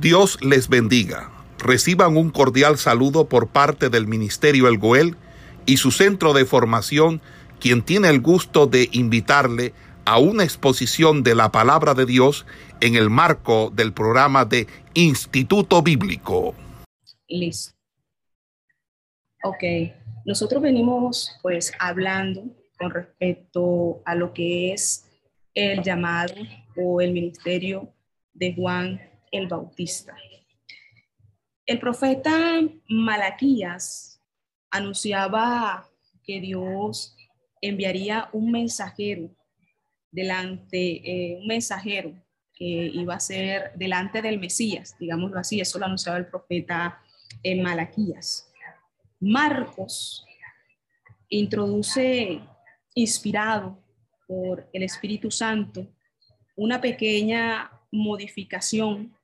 Dios les bendiga. Reciban un cordial saludo por parte del Ministerio El Goel y su centro de formación, quien tiene el gusto de invitarle a una exposición de la palabra de Dios en el marco del programa de Instituto Bíblico. Listo. Ok, nosotros venimos pues hablando con respecto a lo que es el llamado o el ministerio de Juan el Bautista. El profeta Malaquías anunciaba que Dios enviaría un mensajero delante, eh, un mensajero que iba a ser delante del Mesías, digámoslo así, eso lo anunciaba el profeta en Malaquías. Marcos introduce, inspirado por el Espíritu Santo, una pequeña modificación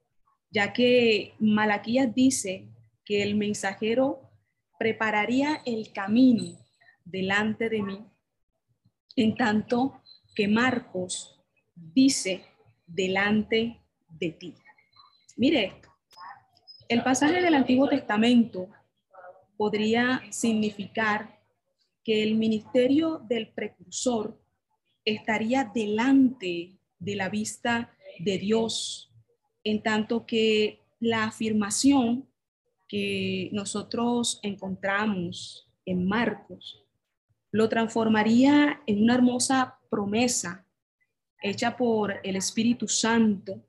ya que Malaquías dice que el mensajero prepararía el camino delante de mí, en tanto que Marcos dice delante de ti. Mire esto, el pasaje del Antiguo Testamento podría significar que el ministerio del precursor estaría delante de la vista de Dios en tanto que la afirmación que nosotros encontramos en Marcos lo transformaría en una hermosa promesa hecha por el Espíritu Santo,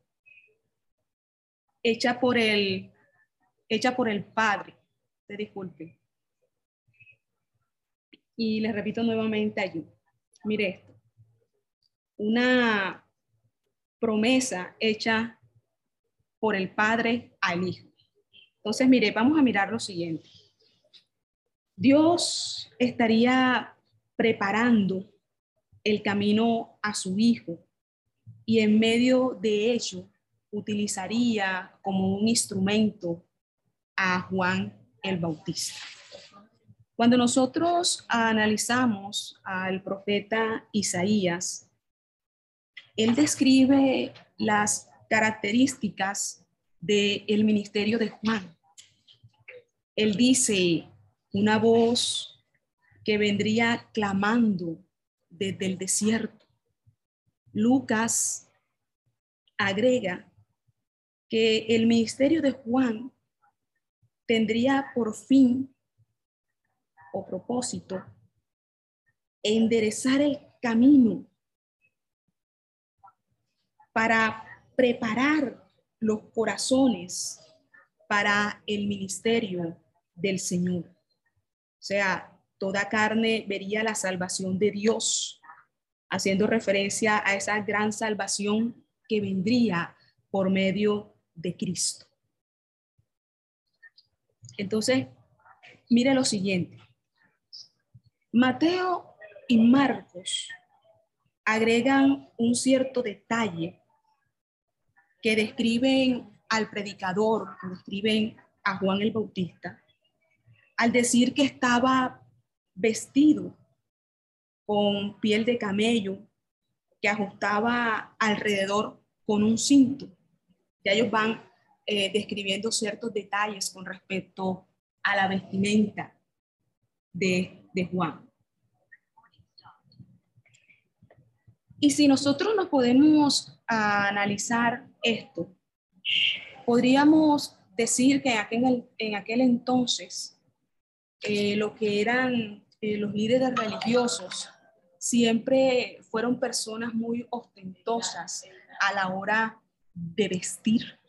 hecha por el, hecha por el Padre. Te disculpe. Y les repito nuevamente allí. Mire esto. Una promesa hecha por el Padre al Hijo. Entonces, mire, vamos a mirar lo siguiente. Dios estaría preparando el camino a su Hijo y en medio de ello utilizaría como un instrumento a Juan el Bautista. Cuando nosotros analizamos al profeta Isaías, él describe las características del ministerio de Juan. Él dice, una voz que vendría clamando desde el desierto. Lucas agrega que el ministerio de Juan tendría por fin o propósito enderezar el camino para preparar los corazones para el ministerio del Señor. O sea, toda carne vería la salvación de Dios, haciendo referencia a esa gran salvación que vendría por medio de Cristo. Entonces, mire lo siguiente. Mateo y Marcos agregan un cierto detalle que describen al predicador, que describen a Juan el Bautista, al decir que estaba vestido con piel de camello, que ajustaba alrededor con un cinto. Ya ellos van eh, describiendo ciertos detalles con respecto a la vestimenta de, de Juan. Y si nosotros nos podemos analizar esto, podríamos decir que en aquel, en aquel entonces eh, lo que eran eh, los líderes religiosos siempre fueron personas muy ostentosas a la hora de vestir.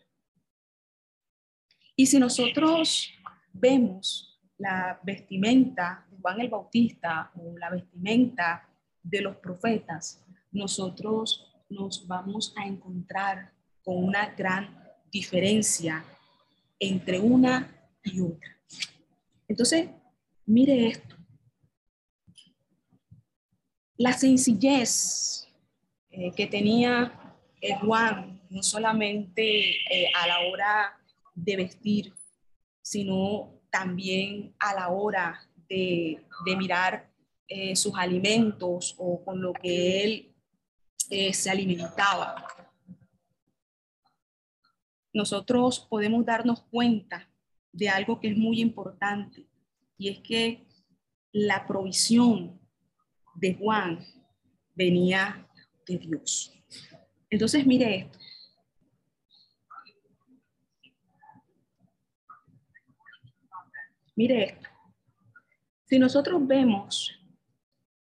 Y si nosotros vemos la vestimenta de Juan el Bautista o la vestimenta de los profetas, nosotros nos vamos a encontrar con una gran diferencia entre una y otra. Entonces, mire esto. La sencillez eh, que tenía Juan, no solamente eh, a la hora de vestir, sino también a la hora de, mirar eh, sus alimentos o con lo que él se alimentaba. Nosotros podemos darnos cuenta de algo que es muy importante y es que la provisión de Juan venía de Dios. Entonces, mire esto. Mire esto. Si nosotros vemos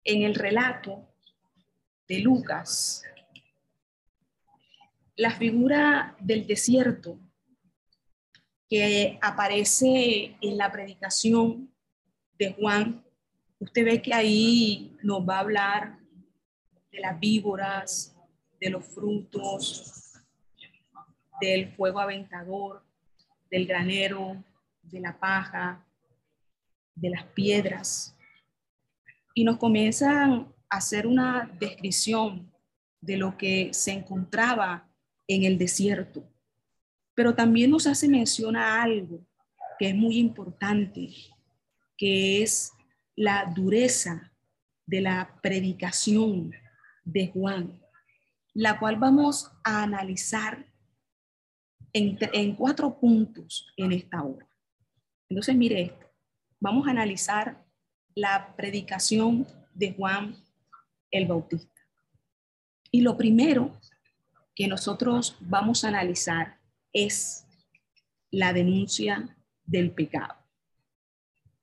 en el relato de Lucas la figura del desierto que aparece en la predicación de Juan, usted ve que ahí nos va a hablar de las víboras, de los frutos, del fuego aventador, del granero, de la paja, de las piedras. Y nos comienzan a hacer una descripción de lo que se encontraba en el desierto. Pero también nos hace mención a algo que es muy importante, que es la dureza de la predicación de Juan, la cual vamos a analizar en, en cuatro puntos en esta hora. Entonces, mire esto, vamos a analizar la predicación de Juan el Bautista. Y lo primero que nosotros vamos a analizar es la denuncia del pecado.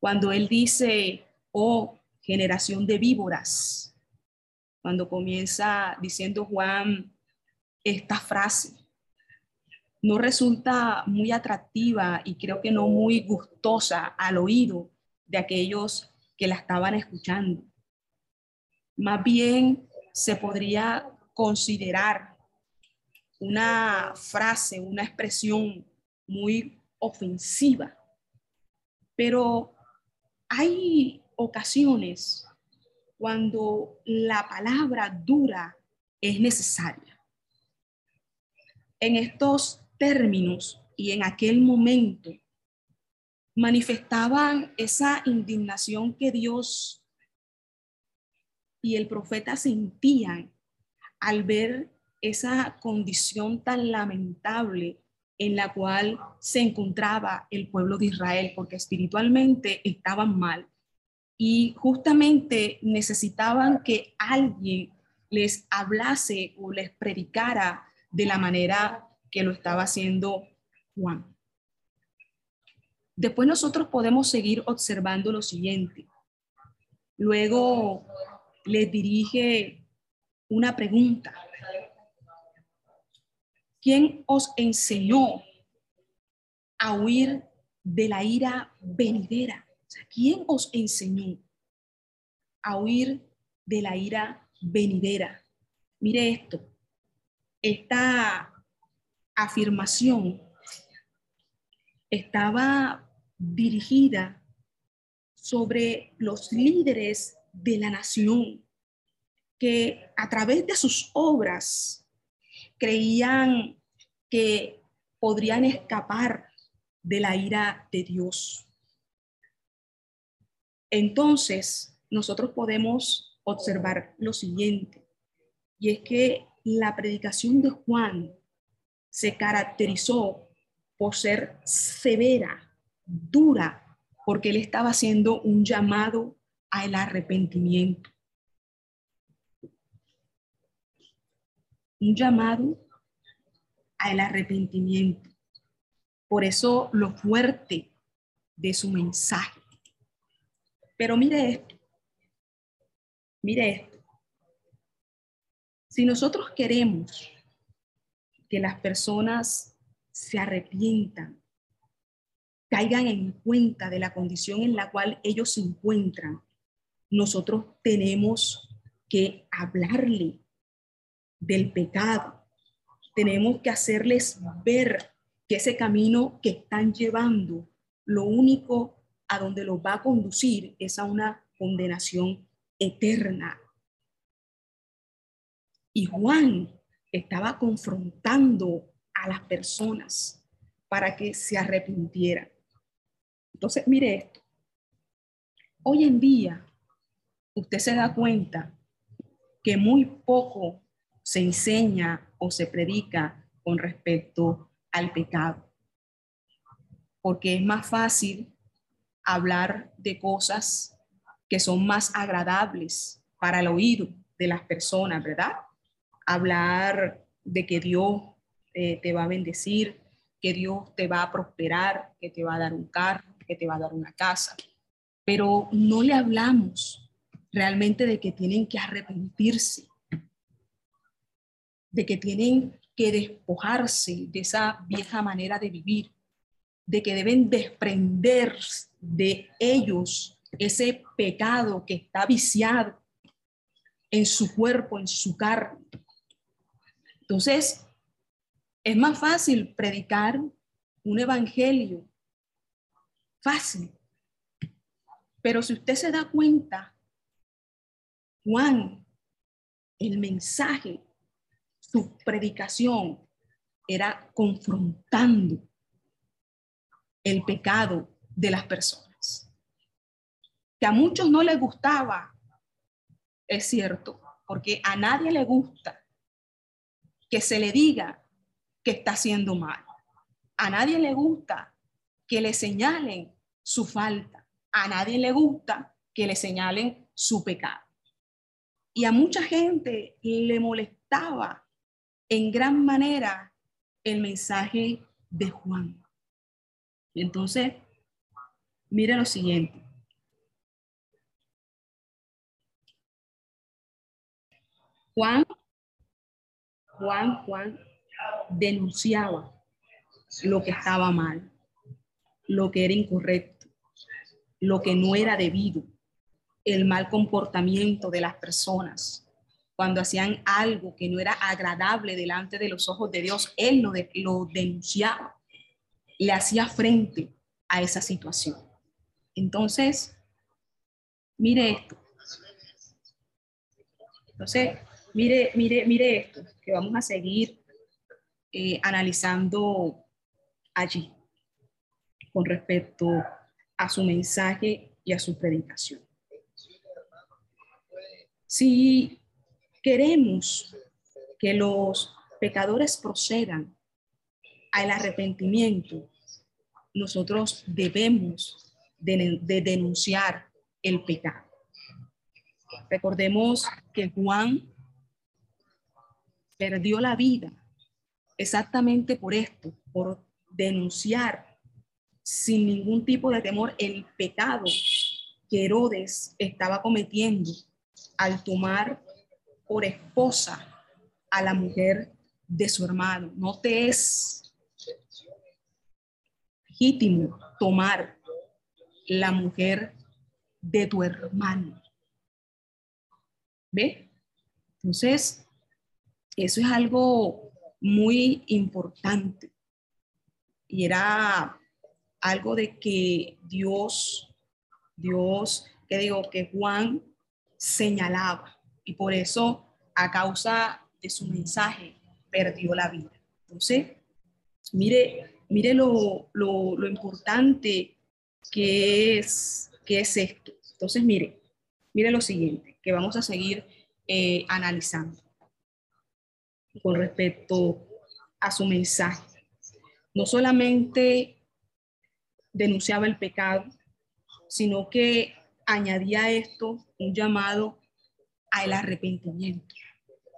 Cuando él dice, oh generación de víboras, cuando comienza diciendo Juan esta frase, no resulta muy atractiva y creo que no muy gustosa al oído de aquellos que la estaban escuchando. Más bien se podría considerar una frase, una expresión muy ofensiva. Pero hay ocasiones cuando la palabra dura es necesaria. En estos términos y en aquel momento manifestaban esa indignación que Dios y el profeta sentían al ver esa condición tan lamentable en la cual se encontraba el pueblo de Israel, porque espiritualmente estaban mal y justamente necesitaban que alguien les hablase o les predicara de la manera que lo estaba haciendo Juan. Después nosotros podemos seguir observando lo siguiente. Luego les dirige una pregunta. ¿Quién os enseñó a huir de la ira venidera? ¿Quién os enseñó a huir de la ira venidera? Mire esto, esta afirmación estaba dirigida sobre los líderes de la nación que a través de sus obras creían que podrían escapar de la ira de Dios. Entonces, nosotros podemos observar lo siguiente, y es que la predicación de Juan se caracterizó por ser severa, dura, porque él estaba haciendo un llamado al arrepentimiento. Un llamado al arrepentimiento. Por eso lo fuerte de su mensaje. Pero mire esto, mire esto. Si nosotros queremos que las personas se arrepientan, caigan en cuenta de la condición en la cual ellos se encuentran, nosotros tenemos que hablarle del pecado. Tenemos que hacerles ver que ese camino que están llevando, lo único a donde los va a conducir es a una condenación eterna. Y Juan estaba confrontando a las personas para que se arrepintieran. Entonces, mire esto. Hoy en día, usted se da cuenta que muy poco se enseña o se predica con respecto al pecado. Porque es más fácil hablar de cosas que son más agradables para el oído de las personas, ¿verdad? Hablar de que Dios eh, te va a bendecir, que Dios te va a prosperar, que te va a dar un carro, que te va a dar una casa. Pero no le hablamos realmente de que tienen que arrepentirse, de que tienen que despojarse de esa vieja manera de vivir, de que deben desprender de ellos ese pecado que está viciado en su cuerpo, en su carne. Entonces, es más fácil predicar un evangelio, fácil. Pero si usted se da cuenta, Juan, el mensaje, su predicación era confrontando el pecado de las personas. Que a muchos no les gustaba, es cierto, porque a nadie le gusta que se le diga que está haciendo mal. A nadie le gusta que le señalen su falta. A nadie le gusta que le señalen su pecado. Y a mucha gente le molestaba en gran manera el mensaje de Juan. Entonces, mire lo siguiente. Juan, Juan, Juan denunciaba lo que estaba mal, lo que era incorrecto, lo que no era debido, el mal comportamiento de las personas. Cuando hacían algo que no era agradable delante de los ojos de Dios, Él lo, lo denunciaba, le hacía frente a esa situación. Entonces, mire esto. Entonces, mire, mire, mire esto, que vamos a seguir eh, analizando allí con respecto a su mensaje y a su predicación. Si queremos que los pecadores procedan al arrepentimiento, nosotros debemos de, de denunciar el pecado. Recordemos que Juan perdió la vida exactamente por esto, por denunciar sin ningún tipo de temor el pecado que Herodes estaba cometiendo al tomar por esposa a la mujer de su hermano. No te es legítimo tomar la mujer de tu hermano. ¿Ve? Entonces, eso es algo muy importante. Y era algo de que Dios, Dios, que digo, que Juan señalaba. Y por eso, a causa de su mensaje, perdió la vida. Entonces, mire, mire lo, lo, importante que es, que es esto. Entonces, mire, mire lo siguiente, que vamos a seguir eh, analizando con respecto a su mensaje. No solamente denunciaba el pecado, sino que añadía esto un llamado al arrepentimiento.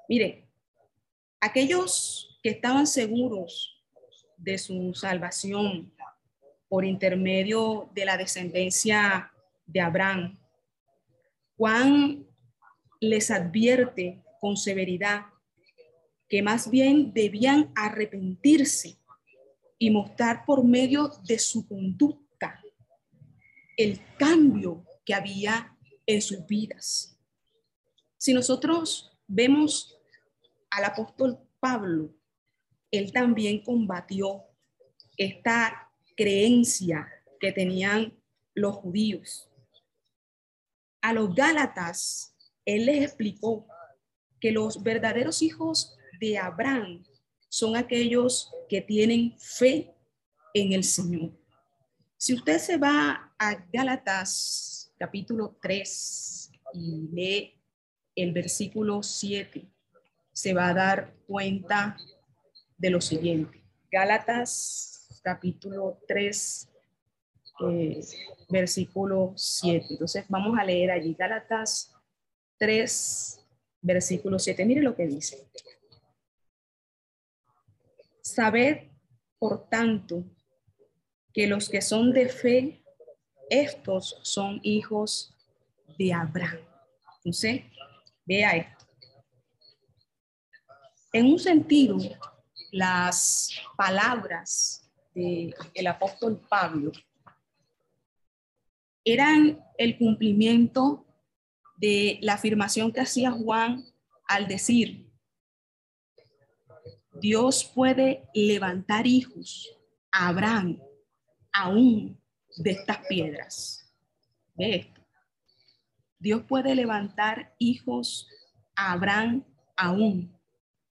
Mire, aquellos que estaban seguros de su salvación por intermedio de la descendencia de Abraham, Juan les advierte con severidad que más bien debían arrepentirse y mostrar por medio de su conducta el cambio que había en sus vidas. Si nosotros vemos al apóstol Pablo, él también combatió esta creencia que tenían los judíos. A los Gálatas, él les explicó que los verdaderos hijos de Abraham son aquellos que tienen fe en el Señor. Si usted se va a Gálatas capítulo 3 y lee el versículo 7, se va a dar cuenta de lo siguiente. Gálatas capítulo 3, eh, versículo 7. Entonces vamos a leer allí Gálatas 3, versículo 7. Mire lo que dice. Sabed, por tanto, que los que son de fe, estos son hijos de Abraham. Entonces, vea esto. En un sentido, las palabras del el apóstol Pablo eran el cumplimiento de la afirmación que hacía Juan al decir, Dios puede levantar hijos a Abraham aún de estas piedras. Ve esto. Dios puede levantar hijos a Abraham aún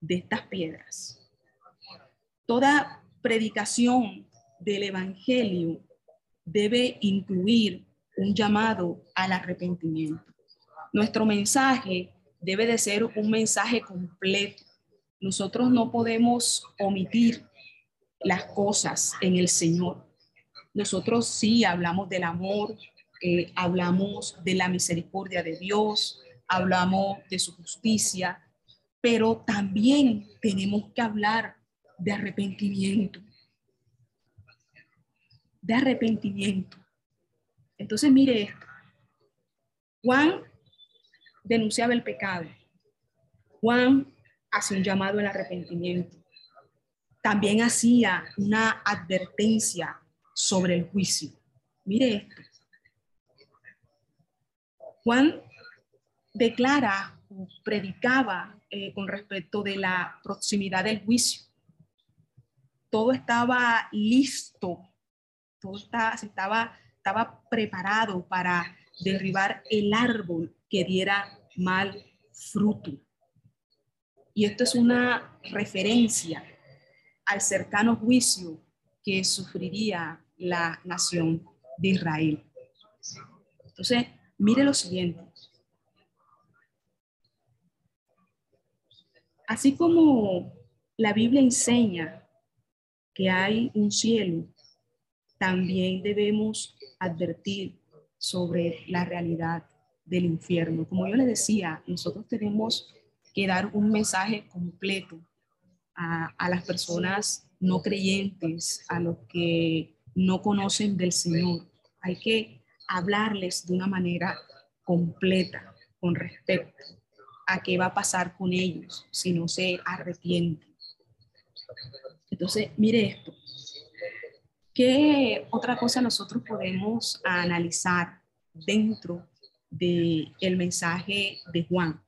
de estas piedras. Toda predicación del Evangelio debe incluir un llamado al arrepentimiento. Nuestro mensaje debe de ser un mensaje completo. Nosotros no podemos omitir las cosas en el Señor. Nosotros sí hablamos del amor, eh, hablamos de la misericordia de Dios, hablamos de su justicia, pero también tenemos que hablar de arrepentimiento. De arrepentimiento. Entonces, mire esto. Juan denunciaba el pecado. Juan hacía un llamado al arrepentimiento. También hacía una advertencia sobre el juicio. Mire esto. Juan declara predicaba eh, con respecto de la proximidad del juicio. Todo estaba listo, todo estaba, estaba, estaba preparado para derribar el árbol que diera mal fruto. Y esto es una referencia al cercano juicio que sufriría la nación de Israel. Entonces, mire lo siguiente. Así como la Biblia enseña que hay un cielo, también debemos advertir sobre la realidad del infierno. Como yo le decía, nosotros tenemos que dar un mensaje completo a, a las personas no creyentes, a los que no conocen del Señor. Hay que hablarles de una manera completa con respecto a qué va a pasar con ellos si no se arrepienten. Entonces, mire esto. ¿Qué otra cosa nosotros podemos analizar dentro del el mensaje de Juan?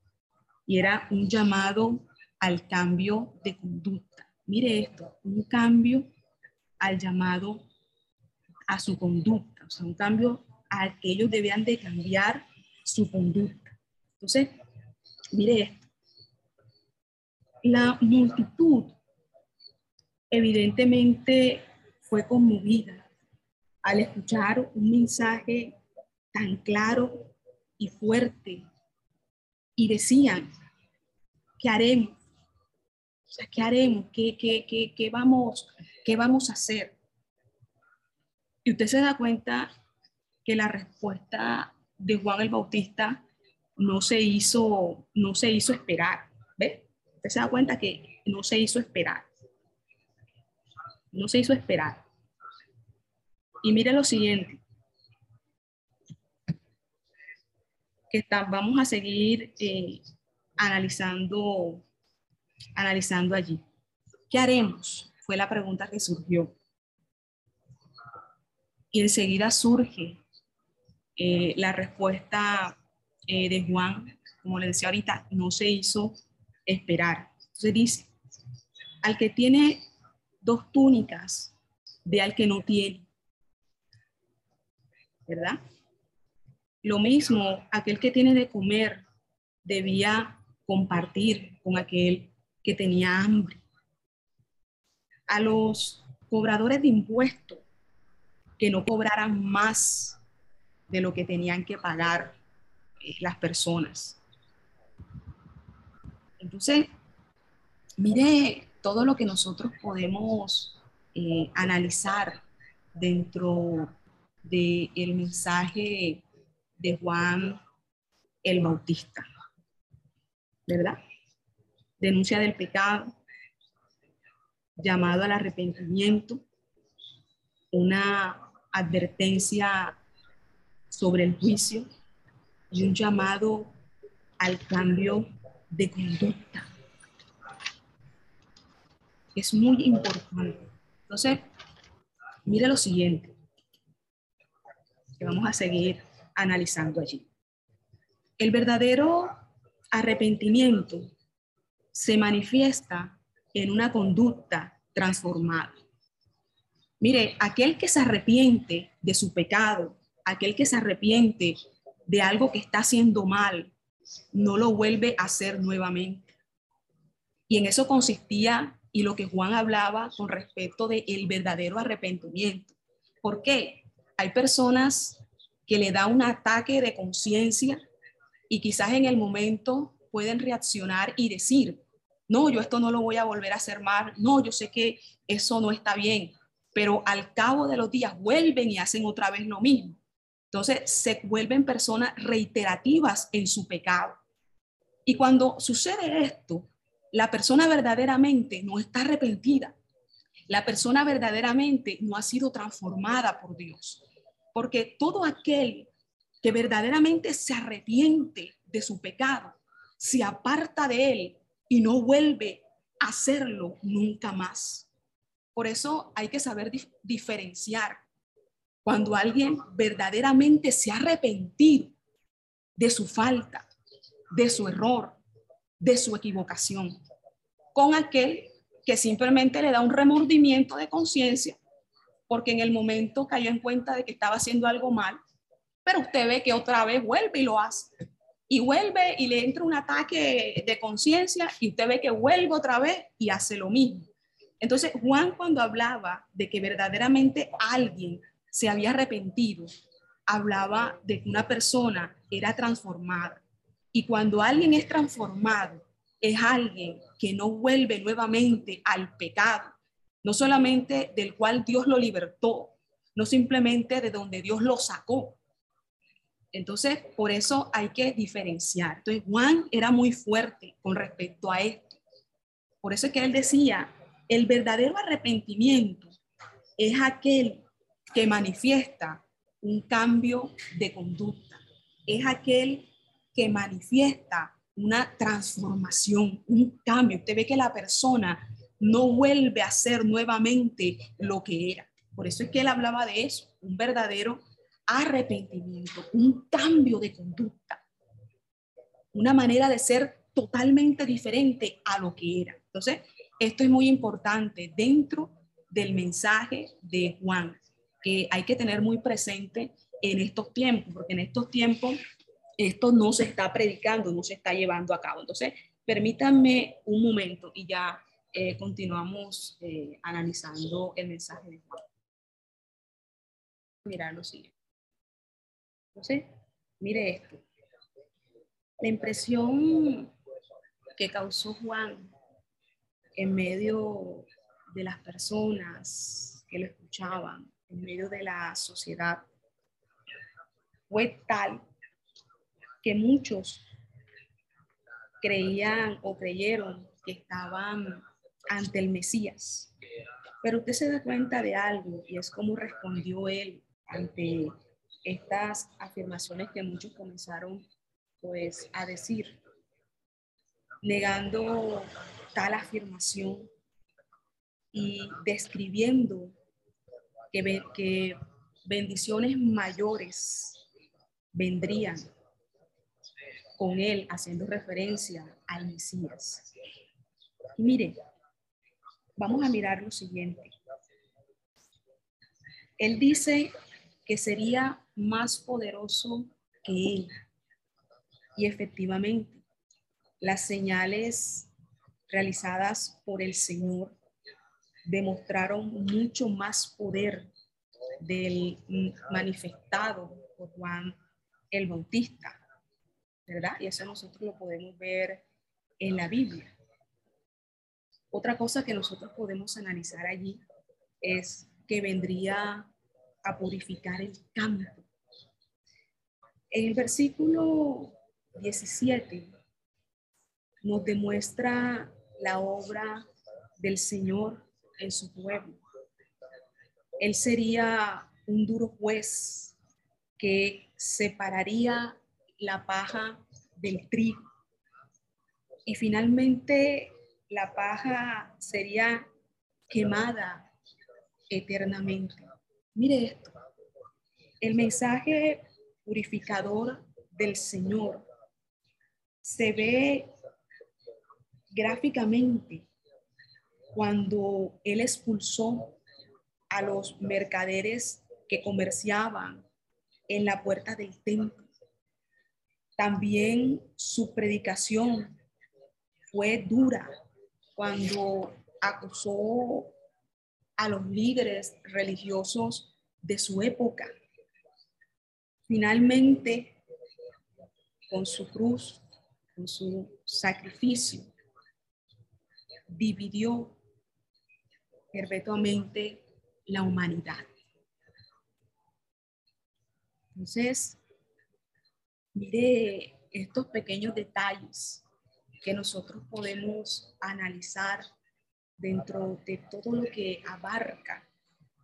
Y era un llamado al cambio de conducta. Mire esto, un cambio al llamado a su conducta, o sea, un cambio al que ellos debían de cambiar su conducta. Entonces, mire esto. La multitud evidentemente fue conmovida al escuchar un mensaje tan claro y fuerte y decían, ¿qué haremos? O sea, ¿qué haremos? ¿Qué, qué, qué, qué, vamos, ¿Qué vamos a hacer? Y usted se da cuenta que la respuesta de Juan el Bautista no se hizo, no se hizo esperar. ¿Ve? Usted se da cuenta que no se hizo esperar. No se hizo esperar. Y mire lo siguiente. Que vamos a seguir eh, analizando analizando allí. ¿Qué haremos? Fue la pregunta que surgió. Y enseguida surge eh, la respuesta eh, de Juan, como le decía ahorita, no se hizo esperar. Entonces dice, al que tiene dos túnicas, de al que no tiene. ¿Verdad? Lo mismo, aquel que tiene de comer debía compartir con aquel que tenía hambre. A los cobradores de impuestos que no cobraran más de lo que tenían que pagar eh, las personas. Entonces, mire todo lo que nosotros podemos eh, analizar dentro del el mensaje de Juan el Bautista, ¿verdad? Denuncia del pecado, llamado al arrepentimiento, una advertencia sobre el juicio y un llamado al cambio de conducta. Es muy importante. Entonces, mire lo siguiente, que vamos a seguir analizando allí. El verdadero arrepentimiento se manifiesta en una conducta transformada. Mire, aquel que se arrepiente de su pecado, aquel que se arrepiente de algo que está haciendo mal, no lo vuelve a hacer nuevamente. Y en eso consistía y lo que Juan hablaba con respecto de el verdadero arrepentimiento. ¿Por qué? Hay personas que le da un ataque de conciencia y quizás en el momento pueden reaccionar y decir, no, yo esto no lo voy a volver a hacer mal, no, yo sé que eso no está bien, pero al cabo de los días vuelven y hacen otra vez lo mismo. Entonces se vuelven personas reiterativas en su pecado. Y cuando sucede esto, la persona verdaderamente no está arrepentida. La persona verdaderamente no ha sido transformada por Dios. Porque todo aquel que verdaderamente se arrepiente de su pecado, se aparta de él y no vuelve a hacerlo nunca más. Por eso hay que saber diferenciar cuando alguien verdaderamente se ha arrepentido de su falta, de su error, de su equivocación, con aquel que simplemente le da un remordimiento de conciencia porque en el momento cayó en cuenta de que estaba haciendo algo mal, pero usted ve que otra vez vuelve y lo hace. Y vuelve y le entra un ataque de conciencia y usted ve que vuelve otra vez y hace lo mismo. Entonces, Juan cuando hablaba de que verdaderamente alguien se había arrepentido, hablaba de que una persona era transformada. Y cuando alguien es transformado, es alguien que no vuelve nuevamente al pecado, no solamente del cual Dios lo libertó, no simplemente de donde Dios lo sacó. Entonces, por eso hay que diferenciar. Entonces, Juan era muy fuerte con respecto a esto. Por eso es que él decía, el verdadero arrepentimiento es aquel que manifiesta un cambio de conducta, es aquel que manifiesta una transformación, un cambio. Usted ve que la persona no vuelve a ser nuevamente lo que era. Por eso es que él hablaba de eso, un verdadero arrepentimiento, un cambio de conducta, una manera de ser totalmente diferente a lo que era. Entonces, esto es muy importante dentro del mensaje de Juan, que hay que tener muy presente en estos tiempos, porque en estos tiempos esto no se está predicando, no se está llevando a cabo. Entonces, permítanme un momento y ya eh, continuamos eh, analizando el mensaje de Juan. Mira lo siguiente. Entonces, mire esto. La impresión que causó Juan en medio de las personas que lo escuchaban, en medio de la sociedad, fue tal que muchos creían o creyeron que estaban ante el Mesías. Pero usted se da cuenta de algo y es cómo respondió él ante estas afirmaciones que muchos comenzaron pues a decir, negando tal afirmación y describiendo que, bendiciones mayores vendrían con él, haciendo referencia al Mesías. Y mire, Vamos a mirar lo siguiente. Él dice que sería más poderoso que él. Y efectivamente, las señales realizadas por el Señor demostraron mucho más poder del manifestado por Juan el Bautista, ¿verdad? Y eso nosotros lo podemos ver en la Biblia. Otra cosa que nosotros podemos analizar allí es que vendría a purificar el campo. En el versículo 17 nos demuestra la obra del Señor en su pueblo. Él sería un duro juez que separaría la paja del trigo. Y finalmente la paja sería quemada eternamente. Mire esto. El mensaje purificador del Señor se ve gráficamente cuando él expulsó a los mercaderes que comerciaban en la puerta del templo. También su predicación fue dura cuando acusó a los líderes religiosos de su época. Finalmente, con su cruz, con su sacrificio, dividió perpetuamente la humanidad. Entonces, mire estos pequeños detalles que nosotros podemos analizar dentro de todo lo que abarca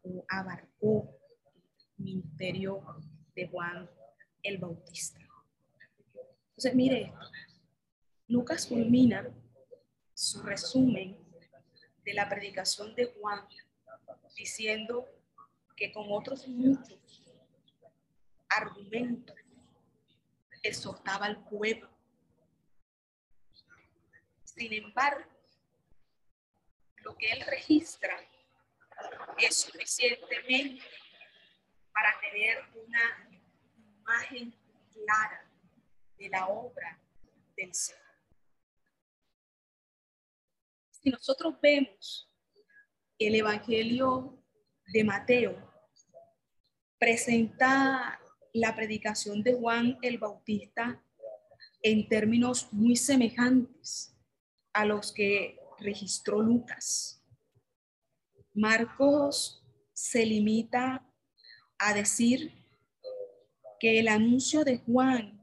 o abarcó el ministerio de Juan el Bautista. Entonces, mire Lucas culmina su resumen de la predicación de Juan diciendo que con otros muchos argumentos exhortaba al pueblo. Sin embargo, lo que él registra es suficientemente para tener una imagen clara de la obra del Señor. Si nosotros vemos el Evangelio de Mateo, presenta la predicación de Juan el Bautista en términos muy semejantes a los que registró Lucas. Marcos se limita a decir que el anuncio de Juan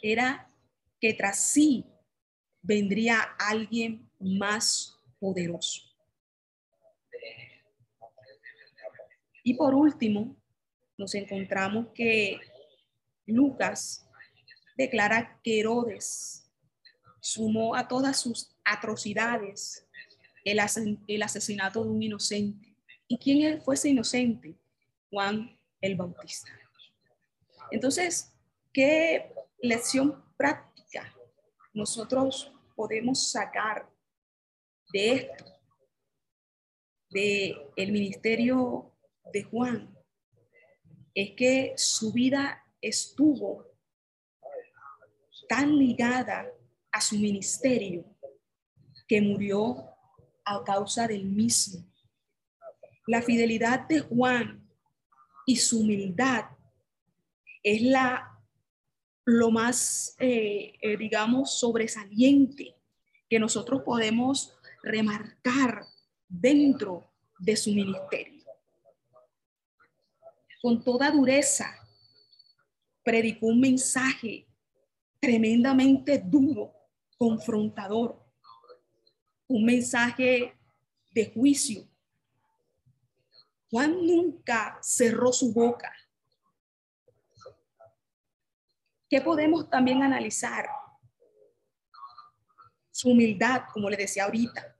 era que tras sí vendría alguien más poderoso. Y por último, nos encontramos que Lucas declara que Herodes sumó a todas sus atrocidades el, el asesinato de un inocente. ¿Y quién fue ese inocente? Juan el Bautista. Entonces, ¿qué lección práctica nosotros podemos sacar de esto, de el ministerio de Juan, es que su vida estuvo tan ligada a su ministerio que murió a causa del mismo. La fidelidad de Juan y su humildad es la lo más, eh, eh, digamos, sobresaliente que nosotros podemos remarcar dentro de su ministerio. Con toda dureza, predicó un mensaje tremendamente duro, confrontador, un mensaje de juicio. Juan nunca cerró su boca ¿Qué podemos también analizar? Su humildad, como le decía ahorita.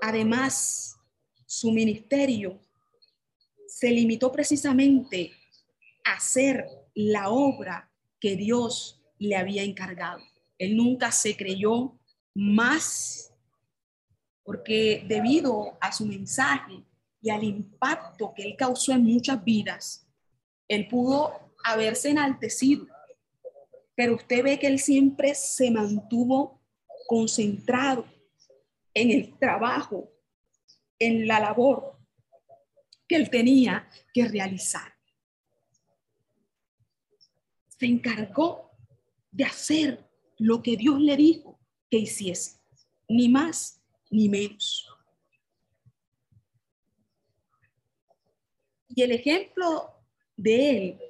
Además, su ministerio se limitó precisamente a hacer la obra que Dios le había encargado. Él nunca se creyó más porque debido a su mensaje y al impacto que él causó en muchas vidas, él pudo haberse enaltecido, pero usted ve que él siempre se mantuvo concentrado en el trabajo, en la labor que él tenía que realizar. Se encargó de hacer lo que Dios le dijo que hiciese, ni más ni menos. Y el ejemplo de él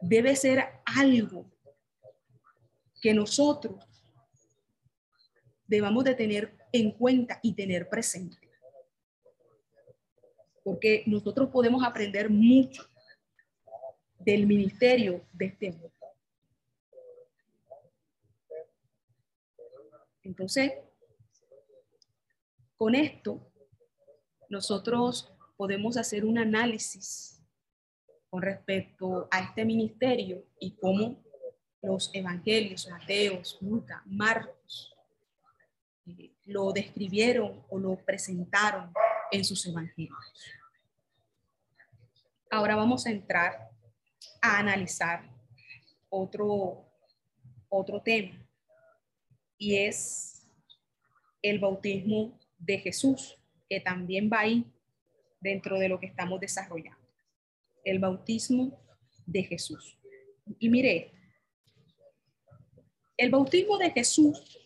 debe ser algo que nosotros debamos de tener en cuenta y tener presente. Porque nosotros podemos aprender mucho del ministerio de este hombre. Entonces, con esto, nosotros podemos hacer un análisis con respecto a este ministerio y cómo los evangelios, Mateos, Lucas, Marcos, eh, lo describieron o lo presentaron en sus evangelios. Ahora vamos a entrar a analizar otro, otro tema y es el bautismo de Jesús, que también va ahí dentro de lo que estamos desarrollando. El bautismo de Jesús. Y mire, el bautismo de Jesús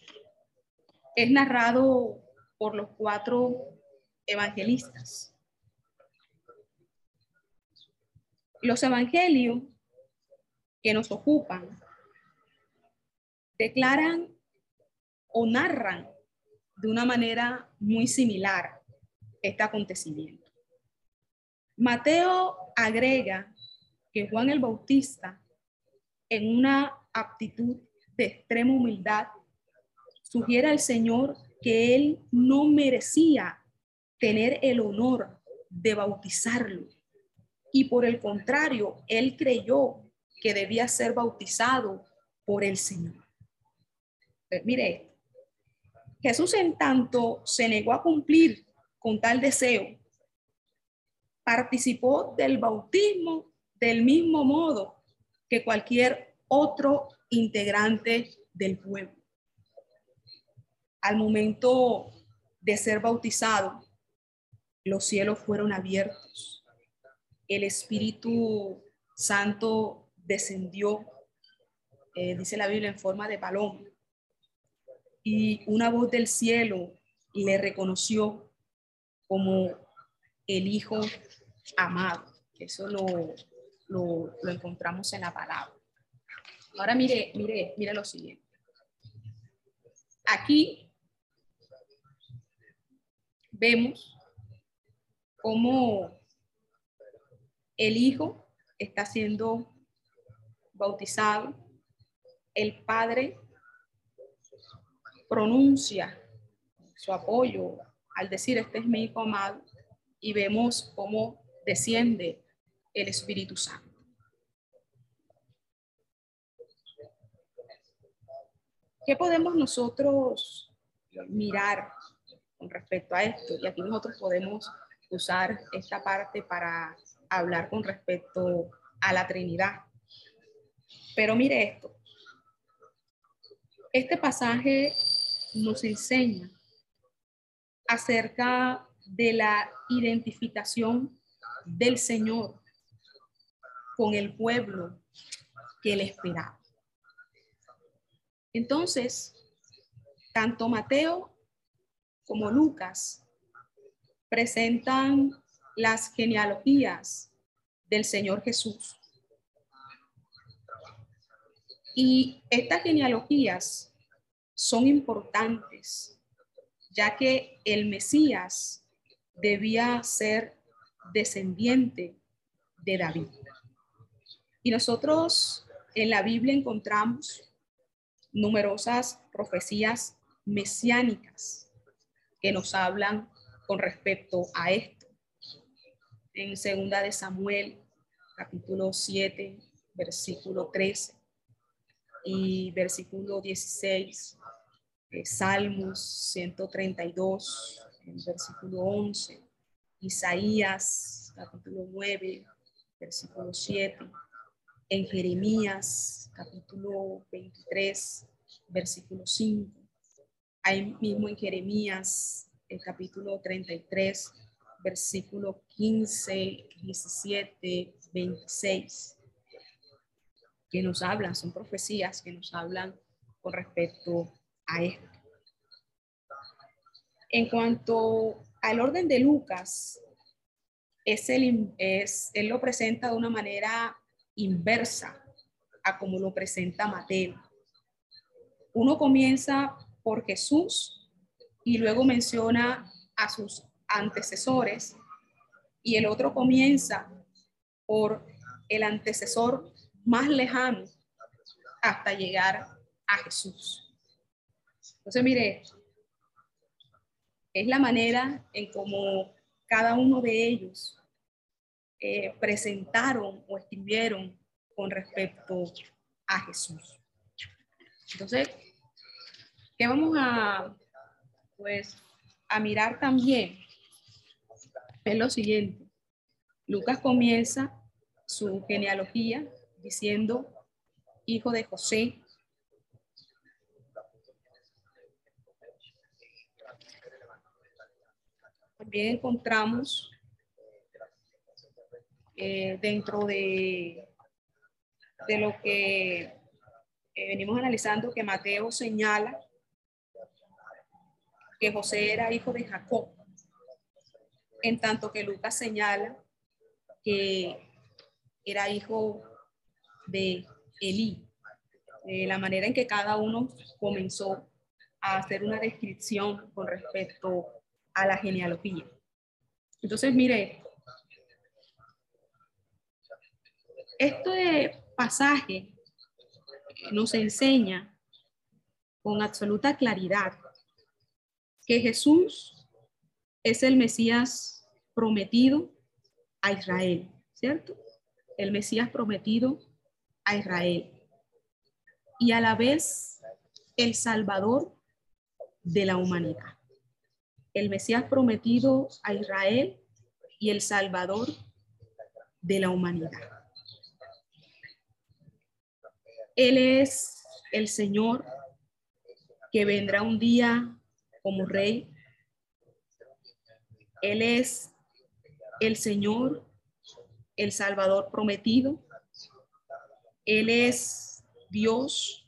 es narrado por los cuatro evangelistas. Los evangelios que nos ocupan declaran o narran de una manera muy similar este acontecimiento. Mateo agrega que Juan el Bautista, en una aptitud de extrema humildad, sugiere al Señor que él no merecía tener el honor de bautizarlo. Y por el contrario, él creyó que debía ser bautizado por el Señor. mire Jesús en tanto se negó a cumplir con tal deseo, participó del bautismo del mismo modo que cualquier otro integrante del pueblo. Al momento de ser bautizado, los cielos fueron abiertos. El Espíritu Santo descendió, eh, dice la Biblia, en forma de paloma y una voz del cielo le reconoció como el Hijo amado. Eso lo, lo, encontramos en la palabra. Ahora mire, mire, mire lo siguiente. Aquí vemos cómo el Hijo está siendo bautizado, el Padre pronuncia su apoyo al decir, este es mi hijo amado, y vemos cómo desciende el Espíritu Santo. ¿Qué podemos nosotros mirar con respecto a esto? Y aquí nosotros podemos usar esta parte para hablar con respecto a la Trinidad. Pero mire esto. Este pasaje nos enseña acerca de la identificación del Señor con el pueblo que le esperaba. Entonces, tanto Mateo como Lucas presentan las genealogías del Señor Jesús. Y estas genealogías son importantes, ya que el Mesías debía ser descendiente de David. Y nosotros en la Biblia encontramos numerosas profecías mesiánicas que nos hablan con respecto a esto. En segunda de Samuel, capítulo 7, versículo 13 y versículo 16 Salmos 132, versículo 11, Isaías capítulo 9, versículo 7, en Jeremías capítulo 23, versículo 5, ahí mismo en Jeremías el capítulo 33, versículo 15, 17, 26, que nos hablan, son profecías que nos hablan con respecto esto. En cuanto al orden de Lucas, es el, él lo presenta de una manera inversa a como lo presenta Mateo. Uno comienza por Jesús y luego menciona a sus antecesores y el otro comienza por el antecesor más lejano hasta llegar a Jesús. Entonces, mire, es la manera en cómo cada uno de ellos eh, presentaron o escribieron con respecto a Jesús. Entonces, ¿qué vamos a, pues, a mirar también? Es lo siguiente. Lucas comienza su genealogía diciendo hijo de José. También encontramos eh, dentro de, de lo que eh, venimos analizando que Mateo señala que José era hijo de Jacob, en tanto que Lucas señala que era hijo de Elí, la manera en que cada uno comenzó a hacer una descripción con respecto a la genealogía. Entonces, mire, este pasaje nos enseña con absoluta claridad que Jesús es el Mesías prometido a Israel, ¿cierto? El Mesías prometido a Israel y a la vez el Salvador de la humanidad. El Mesías prometido a Israel y el Salvador de la humanidad. Él es el Señor que vendrá un día como rey. Él es el Señor, el Salvador prometido. Él es Dios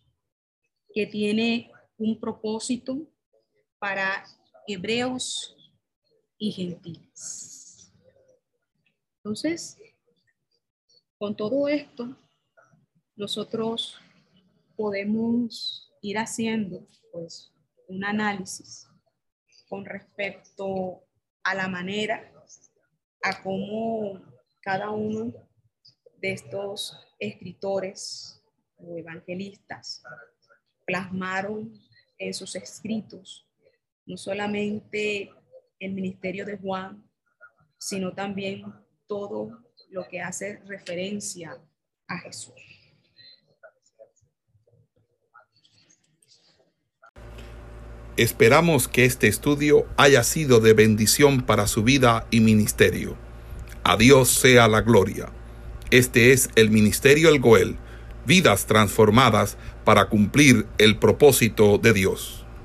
que tiene un propósito para hebreos y gentiles. Entonces, con todo esto, nosotros podemos ir haciendo pues un análisis con respecto a la manera a cómo cada uno de estos escritores o evangelistas plasmaron en sus escritos no solamente el ministerio de Juan, sino también todo lo que hace referencia a Jesús. Esperamos que este estudio haya sido de bendición para su vida y ministerio. A Dios sea la gloria. Este es el Ministerio El Goel, vidas transformadas para cumplir el propósito de Dios.